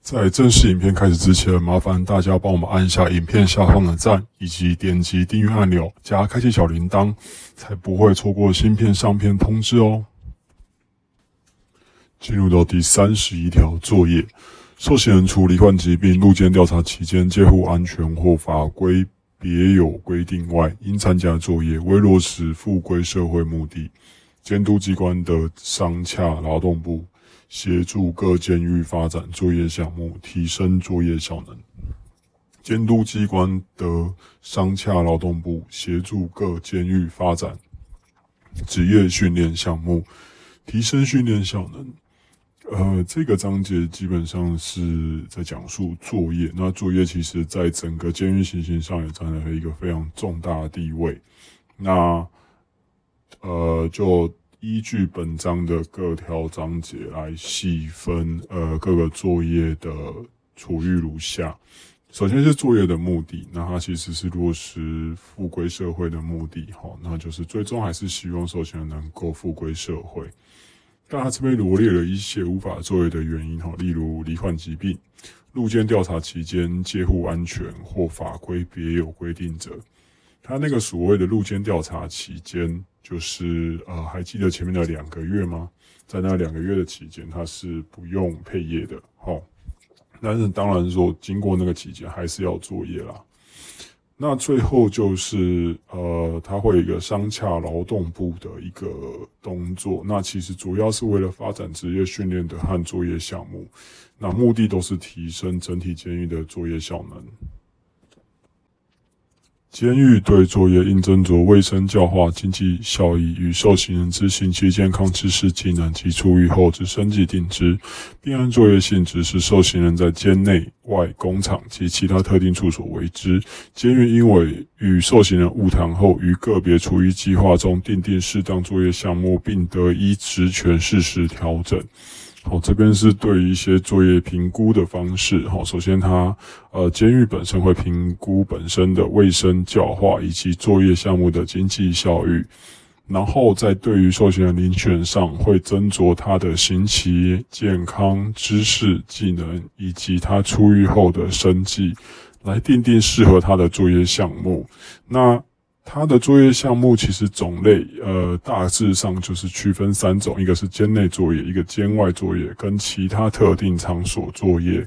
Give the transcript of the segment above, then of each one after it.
在正式影片开始之前，麻烦大家帮我们按一下影片下方的赞，以及点击订阅按钮，加开启小铃铛，才不会错过新片上片通知哦。进入到第三十一条作业，受刑人除罹患疾病、入监调查期间介护安全或法规别有规定外，应参加作业，为落实复归社会目的，监督机关的商洽劳动部。协助各监狱发展作业项目，提升作业效能。监督机关的商洽劳动部协助各监狱发展职业训练项目，提升训练效能。呃，这个章节基本上是在讲述作业。那作业其实在整个监狱行刑上也占了一个非常重大的地位。那呃，就。依据本章的各条章节来细分，呃，各个作业的处遇如下。首先是作业的目的，那它其实是落实复归社会的目的，哈，那就是最终还是希望受刑人能够复归社会。但他这边罗列了一些无法作业的原因，哈，例如罹患疾病、入监调查期间介护安全或法规别有规定者。他那个所谓的入监调查期间。就是呃，还记得前面的两个月吗？在那两个月的期间，他是不用配业的，哈。但是当然说，经过那个期间，还是要作业啦。那最后就是呃，他会有一个商洽劳动部的一个动作。那其实主要是为了发展职业训练的和作业项目，那目的都是提升整体监狱的作业效能。监狱对作业应斟酌卫生、教化、经济效益与受刑人之刑期健康、知识、技能及出狱后之生计定之，并按作业性质是受刑人在监内外工厂及其他特定处所为之。监狱因为与受刑人晤谈后，于个别处遇计划中订定适当作业项目，并得依职权适时调整。好，这边是对于一些作业评估的方式。哦，首先它，呃，监狱本身会评估本身的卫生教化以及作业项目的经济效益，然后在对于受刑人遴选上会斟酌他的刑期、健康、知识、技能以及他出狱后的生计，来定定适合他的作业项目。那它的作业项目其实种类，呃，大致上就是区分三种，一个是监内作业，一个监外作业，跟其他特定场所作业。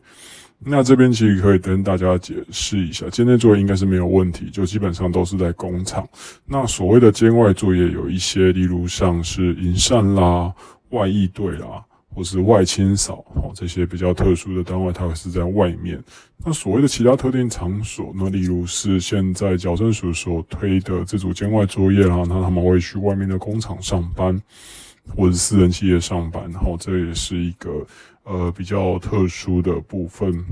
那这边其实可以跟大家解释一下，监内作业应该是没有问题，就基本上都是在工厂。那所谓的监外作业有一些，例如像是营善啦、外役队啦。或是外清扫，哦，这些比较特殊的单位，它是在外面。那所谓的其他特定场所，那例如是现在矫正署所推的这组监外作业啦，那他们会去外面的工厂上班，或者私人企业上班，然后这也是一个呃比较特殊的部分。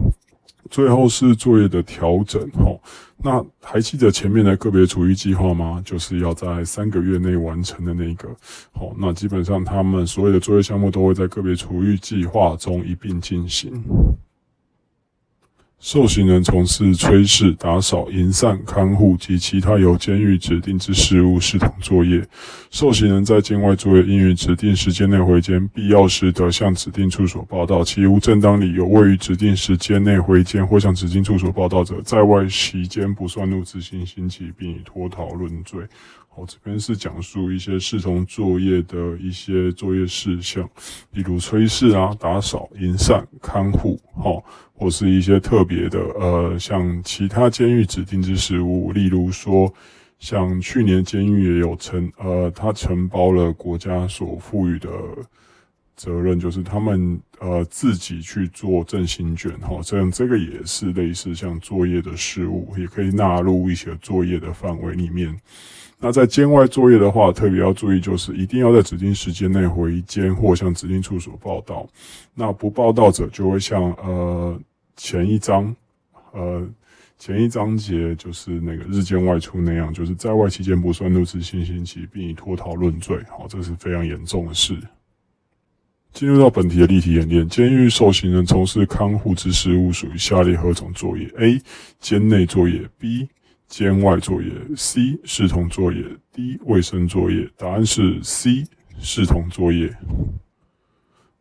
最后是作业的调整，吼，那还记得前面的个别厨余计划吗？就是要在三个月内完成的那个，好，那基本上他们所有的作业项目都会在个别厨余计划中一并进行。受刑人从事炊事、打扫、营散、看护及其他由监狱指定之事务视同作业。受刑人在监外作业，应于指定时间内回监，必要时得向指定处所报到。其无正当理由未于指定时间内回监或向指定处所报到者，在外期间不算入执行刑期，并以脱逃论罪。我，这边是讲述一些视同作业的一些作业事项，比如炊事啊、打扫、营缮、看护，哈。或是一些特别的，呃，像其他监狱指定之食物，例如说，像去年监狱也有承，呃，他承包了国家所赋予的责任，就是他们呃自己去做振兴卷，哈，这样这个也是类似像作业的事物，也可以纳入一些作业的范围里面。那在监外作业的话，特别要注意，就是一定要在指定时间内回监或向指定处所报到。那不报到者，就会像呃前一章呃前一章节就是那个日间外出那样，就是在外期间不算入职新星期，并以脱逃论罪。好，这是非常严重的事。进入到本题的例题演练，监狱受刑人从事看护之事务属于下列何种作业？A. 监内作业 B. 监外作业 C 视同作业 D 卫生作业，答案是 C 视同作业。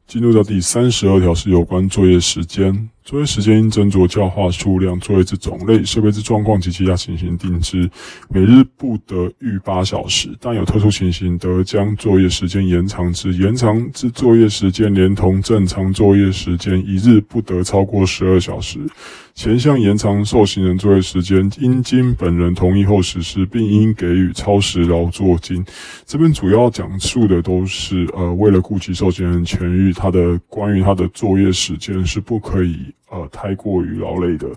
进入到第三十二条是有关作业时间。作业时间应斟酌教化数量、作业之种类、设备之状况及其他情形定制。每日不得逾八小时，但有特殊情形，得将作业时间延长至延长至作业时间连同正常作业时间一日不得超过十二小时。前项延长受刑人作业时间，应经本人同意后实施，并应给予超时劳作金。这边主要讲述的都是呃，为了顾及受刑人权益，他的关于他的作业时间是不可以。呃，太过于劳累的，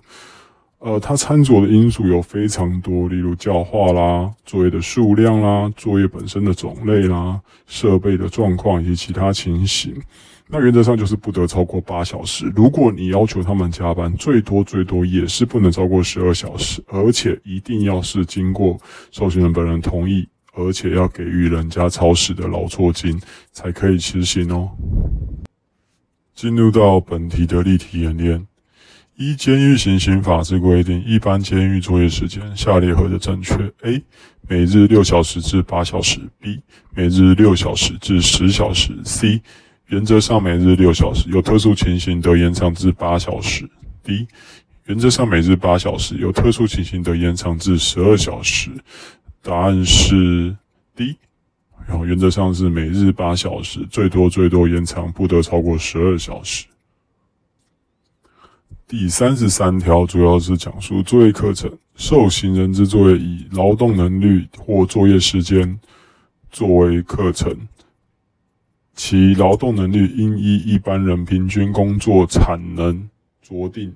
呃，它参酌的因素有非常多，例如教化啦、作业的数量啦、作业本身的种类啦、设备的状况以及其他情形。那原则上就是不得超过八小时。如果你要求他们加班，最多最多也是不能超过十二小时，而且一定要是经过受训人本人同意，而且要给予人家超时的劳作金才可以执行哦。进入到本题的例题演练。一监狱行刑法之规定，一般监狱作业时间下列何者正确？A. 每日六小时至八小时。B. 每日六小时至十小时。C. 原则上每日六小时，有特殊情形得延长至八小时。D. 原则上每日八小时，有特殊情形得延长至十二小时。答案是 D。然后原则上是每日八小时，最多最多延长不得超过十二小时。第三十三条主要是讲述作业课程，受刑人之作业以劳动能力或作业时间作为课程，其劳动能力应依一般人平均工作产能酌定。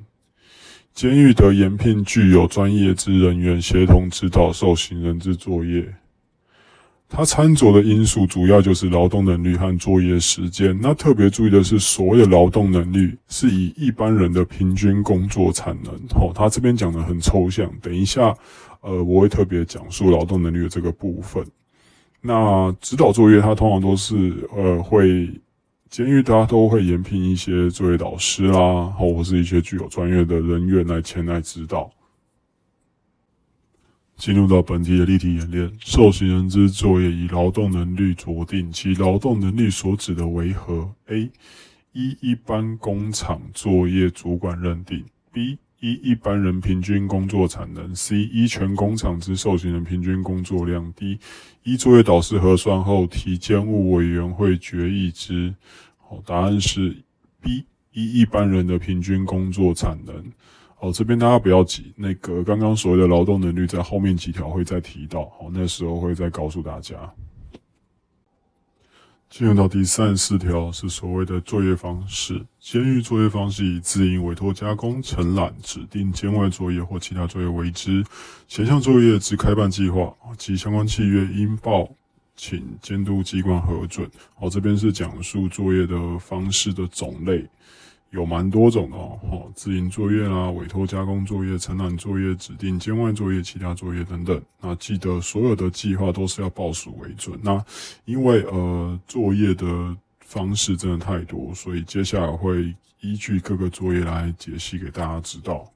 监狱得延聘具有专业之人员，协同指导受刑人之作业。它参酌的因素主要就是劳动能力和作业时间。那特别注意的是，所谓的劳动能力是以一般人的平均工作产能。好，他这边讲的很抽象。等一下，呃，我会特别讲述劳动能力的这个部分。那指导作业，它通常都是呃会监狱大家都会延聘一些作业导师啦，或是一些具有专业的人员来前来指导。进入到本题的例题演练，受刑人之作业以劳动能力酌定，其劳动能力所指的为何？A. 一一般工厂作业主管认定；B. 一一般人平均工作产能；C. 一全工厂之受刑人平均工作量；D. 一作业导师核算后提监务委员会决议之。好，答案是 B. 一一般人的平均工作产能。好，这边大家不要急，那个刚刚所谓的劳动能力在后面几条会再提到，好，那时候会再告诉大家。进入到第三十四条是所谓的作业方式，监狱作业方式以自营、委托、加工、承揽、指定监外作业或其他作业为之，前项作业之开办计划及相关契约应报请监督机关核准。好，这边是讲述作业的方式的种类。有蛮多种的哦，自营作业啦、委托加工作业、承揽作业、指定监外作业、其他作业等等。那记得所有的计划都是要报数为准。那因为呃作业的方式真的太多，所以接下来会依据各个作业来解析给大家知道。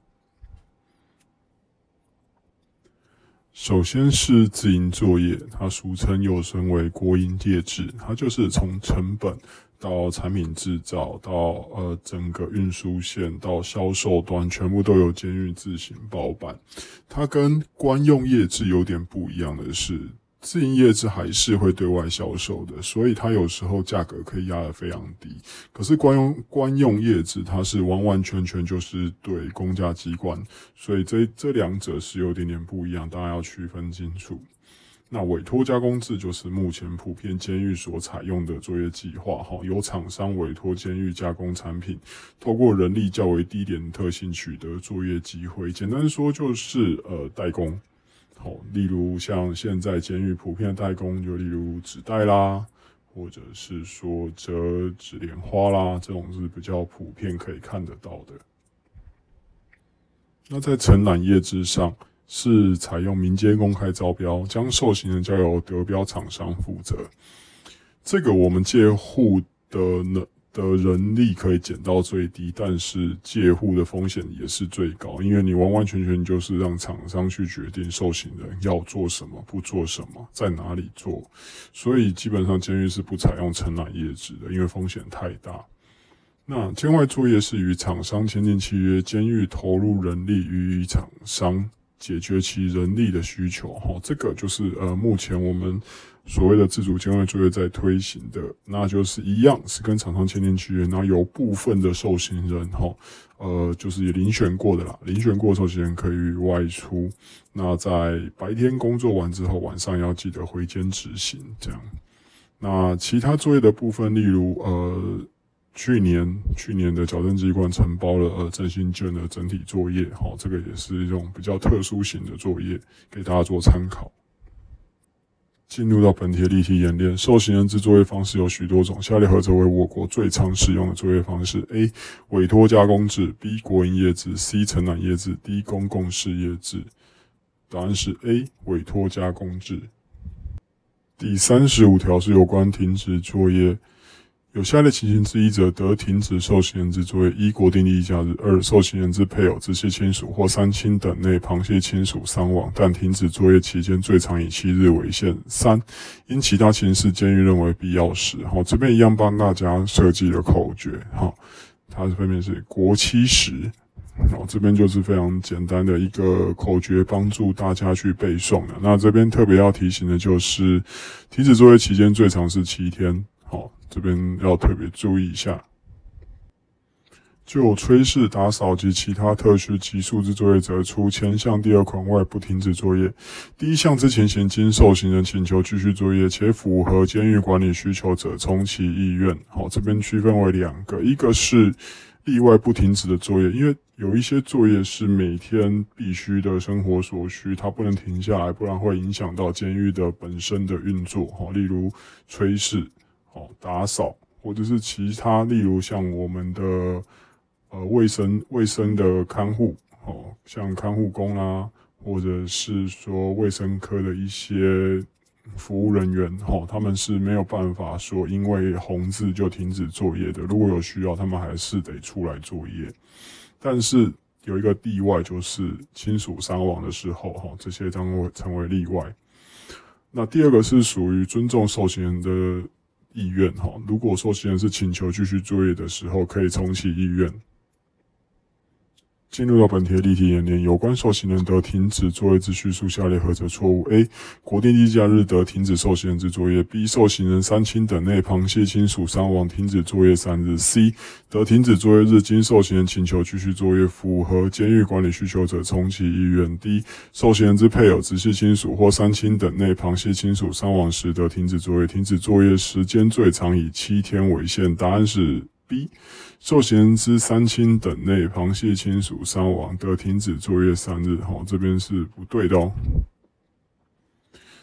首先是自营作业，它俗称又称为国营业制，它就是从成本。到产品制造，到呃整个运输线，到销售端，全部都由监狱自行包办。它跟官用业制有点不一样的是，自营业制还是会对外销售的，所以它有时候价格可以压得非常低。可是官用官用业制，它是完完全全就是对公家机关，所以这这两者是有点点不一样，大家要区分清楚。那委托加工制就是目前普遍监狱所采用的作业计划，哈，由厂商委托监狱加工产品，透过人力较为低廉特性取得作业机会。简单说就是呃代工，好，例如像现在监狱普遍代工，就例如纸袋啦，或者是说折纸莲花啦，这种是比较普遍可以看得到的。那在承揽业之上。是采用民间公开招标，将受刑人交由得标厂商负责。这个我们借户的能的人力可以减到最低，但是借户的风险也是最高，因为你完完全全就是让厂商去决定受刑人要做什么、不做什么、在哪里做，所以基本上监狱是不采用承揽业制的，因为风险太大。那监外作业是与厂商签订契约，监狱投入人力予以厂商。解决其人力的需求，哈，这个就是呃，目前我们所谓的自主监外作业在推行的，那就是一样是跟厂商签订契约，然后有部分的受刑人，哈，呃，就是也遴选过的啦，遴选过受刑人可以外出，那在白天工作完之后，晚上要记得回监执行，这样。那其他作业的部分，例如呃。去年去年的矫正机关承包了呃振兴卷的整体作业，好，这个也是一种比较特殊型的作业，给大家做参考。进入到本题的例题演练，受刑人之作业方式有许多种，下列何者为我国最常使用的作业方式？A. 委托加工制，B. 国营业制，C. 承揽业制，D. 公共事业制。答案是 A. 委托加工制。第三十五条是有关停止作业。有下列情形之一者，得停止受刑人之作业：一、国定例假日；二、受刑人之配偶、直系亲属或三亲等内旁系亲属伤亡，但停止作业期间最长以七日为限；三、因其他情事，监狱认为必要时。好，这边一样帮大家设计了口诀。好，它分别是国七时。好，这边就是非常简单的一个口诀，帮助大家去背诵的。那这边特别要提醒的就是，停止作业期间最长是七天。好。这边要特别注意一下，就炊事、打扫及其他特需及数字作业者，除前项第二款外，不停止作业。第一项之前，行，经受刑人请求继续作业，且符合监狱管理需求者，从其意愿。好，这边区分为两个，一个是例外不停止的作业，因为有一些作业是每天必须的生活所需，它不能停下来，不然会影响到监狱的本身的运作。好，例如炊事。哦，打扫或者是其他，例如像我们的呃卫生卫生的看护，哦，像看护工啊，或者是说卫生科的一些服务人员，哦，他们是没有办法说因为红字就停止作业的。如果有需要，他们还是得出来作业。但是有一个例外，就是亲属伤亡的时候，哈，这些将会成为例外。那第二个是属于尊重受刑人的。意愿哈，如果说现在是请求继续作业的时候，可以重启意愿。进入到本题的例题演练，有关受刑人得停止作业之叙述，下列何者错误？A. 国定例假日得停止受刑人之作业。B. 受刑人三亲等内旁系亲属伤亡，停止作业三日。C. 得停止作业日，经受刑人请求继续作业，符合监狱管理需求者，重启意愿。D. 受刑人之配偶、直系亲属或三亲等内旁系亲属伤亡时，得停止作业，停止作业时间最长以七天为限。答案是。B 受刑之三亲等内旁系亲属伤亡，得停止作业三日。好，这边是不对的哦。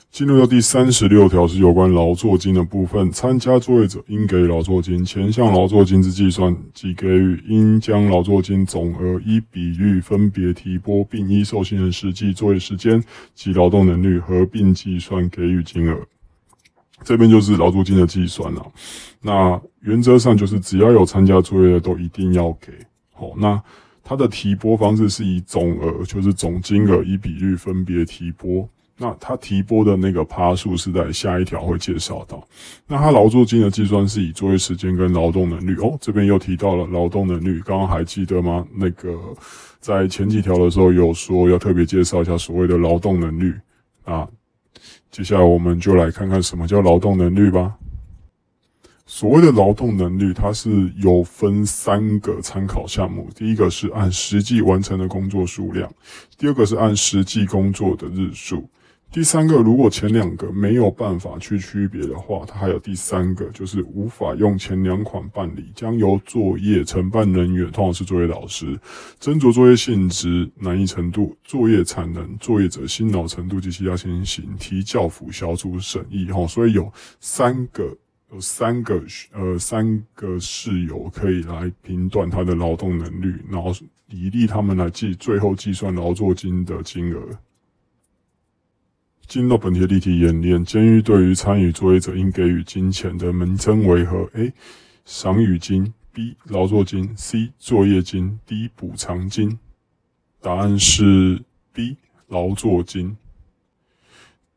进入到第三十六条是有关劳作金的部分，参加作业者应给劳作金，前项劳作金之计算及给予，应将劳作金总额依比率分别提拨，并依受刑人实际作业时间及劳动能力合并计算给予金额。这边就是劳作金的计算了。那原则上就是只要有参加作业的都一定要给。好，那它的提拨方式是以总额，就是总金额以比率分别提拨。那它提拨的那个趴数是在下一条会介绍到。那它劳作金的计算是以作业时间跟劳动能力。哦，这边又提到了劳动能力，刚刚还记得吗？那个在前几条的时候有说要特别介绍一下所谓的劳动能力啊。接下来我们就来看看什么叫劳动能力吧。所谓的劳动能力，它是有分三个参考项目。第一个是按实际完成的工作数量，第二个是按实际工作的日数，第三个，如果前两个没有办法去区别的话，它还有第三个，就是无法用前两款办理，将由作业承办人员，通常是作业老师，斟酌作业性质、难易程度、作业产能、作业者辛劳程度及其他情形，提教辅小组审议。哈，所以有三个，有三个，呃，三个室友可以来评断他的劳动能力，然后以利他们来计最后计算劳作金的金额。进入本题的例题演练，监狱对于参与作业者应给予金钱的门称为何？A. 赏与金 B. 劳作金 C. 作业金 D. 补偿金。答案是 B. 劳作金。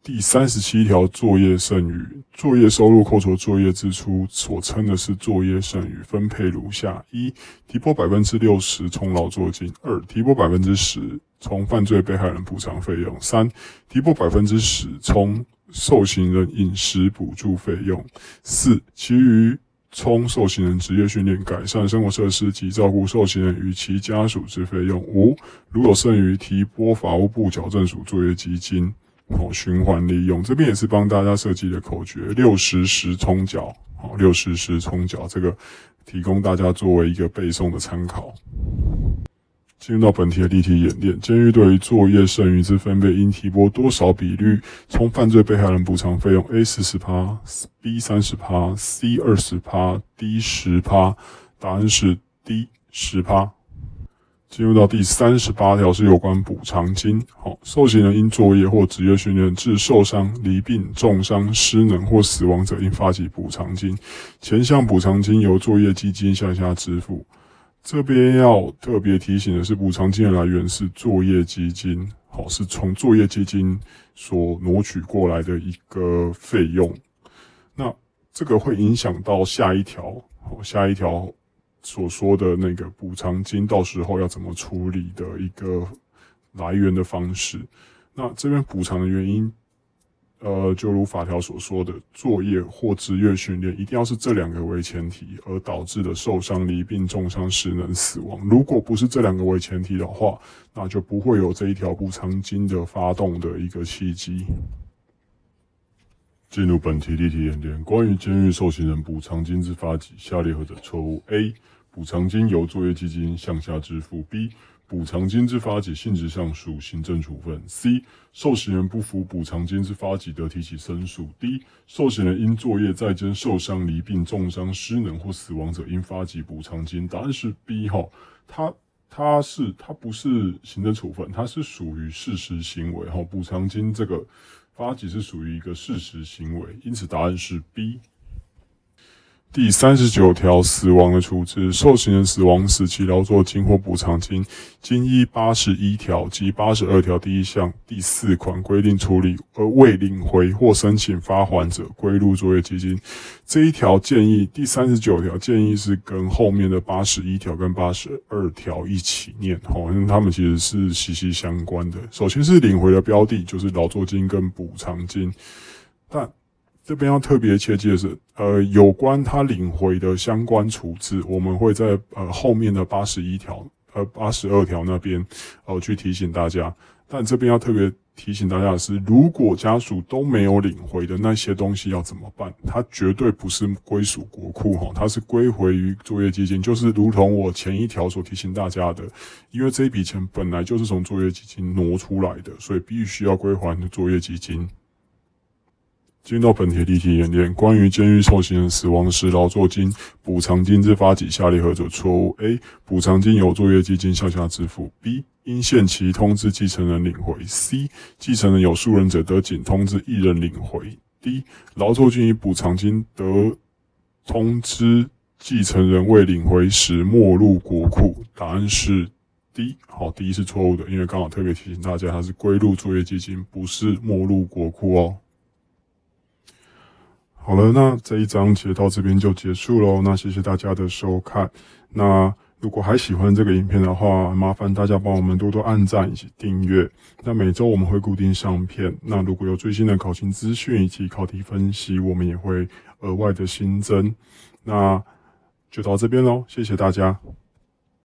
第三十七条，作业剩余，作业收入扣除作业支出，所称的是作业剩余，分配如下：一、提拨百分之六十充劳作金；二、提拨百分之十从犯罪被害人补偿费用；三、提拨百分之十从受刑人饮食补助费用；四、其余充受刑人职业训练、改善生活设施及照顾受刑人与其家属之费用；五、如有剩余，提拨法务部矫正署作业基金。哦，循环利用这边也是帮大家设计的口诀，六十十冲缴，好，六十十冲缴，这个提供大家作为一个背诵的参考。进入到本题的例题演练，监狱对于作业剩余之分配应提拨多少比率从犯罪被害人补偿费用？A 四十趴，B 三十趴，C 二十趴，D 十趴。答案是 D 十趴。进入到第三十八条是有关补偿金。好，受刑人因作业或职业训练致受伤、离病、重伤、失能或死亡者，应发起补偿金。前项补偿金由作业基金向下支付。这边要特别提醒的是，补偿金的来源是作业基金。好，是从作业基金所挪取过来的一个费用。那这个会影响到下一条。好，下一条。所说的那个补偿金，到时候要怎么处理的一个来源的方式。那这边补偿的原因，呃，就如法条所说的，作业或职业训练一定要是这两个为前提而导致的受伤、离病、重伤、失能、死亡。如果不是这两个为前提的话，那就不会有这一条补偿金的发动的一个契机。进入本题例题演练，关于监狱受刑人补偿金之发给，下列何者错误？A. 补偿金由作业基金向下支付。B. 补偿金之发给性质上属行政处分。C. 受刑人不服补偿金之发给，得提起申诉。D. 受刑人因作业在监受伤、离病、重伤、失能或死亡者，应发给补偿金。答案是 B 哈，它它是它不是行政处分，它是属于事实行为哈。补偿金这个。发给是属于一个事实行为，因此答案是 B。第三十九条，死亡的处置，受刑人死亡时，其劳作金或补偿金，经依八十一条及八十二条第一项第四款规定处理而未领回或申请发还者，归入作业基金。这一条建议，第三十九条建议是跟后面的八十一条跟八十二条一起念，好，因为他们其实是息息相关的。首先是领回的标的，就是劳作金跟补偿金，但。这边要特别切记的是，呃，有关他领回的相关处置，我们会在呃后面的八十一条、呃八十二条那边，呃去提醒大家。但这边要特别提醒大家的是，如果家属都没有领回的那些东西要怎么办？它绝对不是归属国库哈，它是归回于作业基金，就是如同我前一条所提醒大家的，因为这一笔钱本来就是从作业基金挪出来的，所以必须要归还作业基金。进到本题例题演练，关于监狱受刑人死亡时劳作金补偿金之发起，下列何者错误？A. 补偿金由作业基金向下支付。B. 应限期通知继承人领回。C. 继承人有数人者，得仅通知一人领回。D. 劳作金与补偿金得通知继承人未领回时，没入国库。答案是 D。好，D 是错误的，因为刚好特别提醒大家，它是归入作业基金，不是没入国库哦。好了，那这一章节到这边就结束喽。那谢谢大家的收看。那如果还喜欢这个影片的话，麻烦大家帮我们多多按赞以及订阅。那每周我们会固定上片。那如果有最新的考勤资讯以及考题分析，我们也会额外的新增。那就到这边喽，谢谢大家。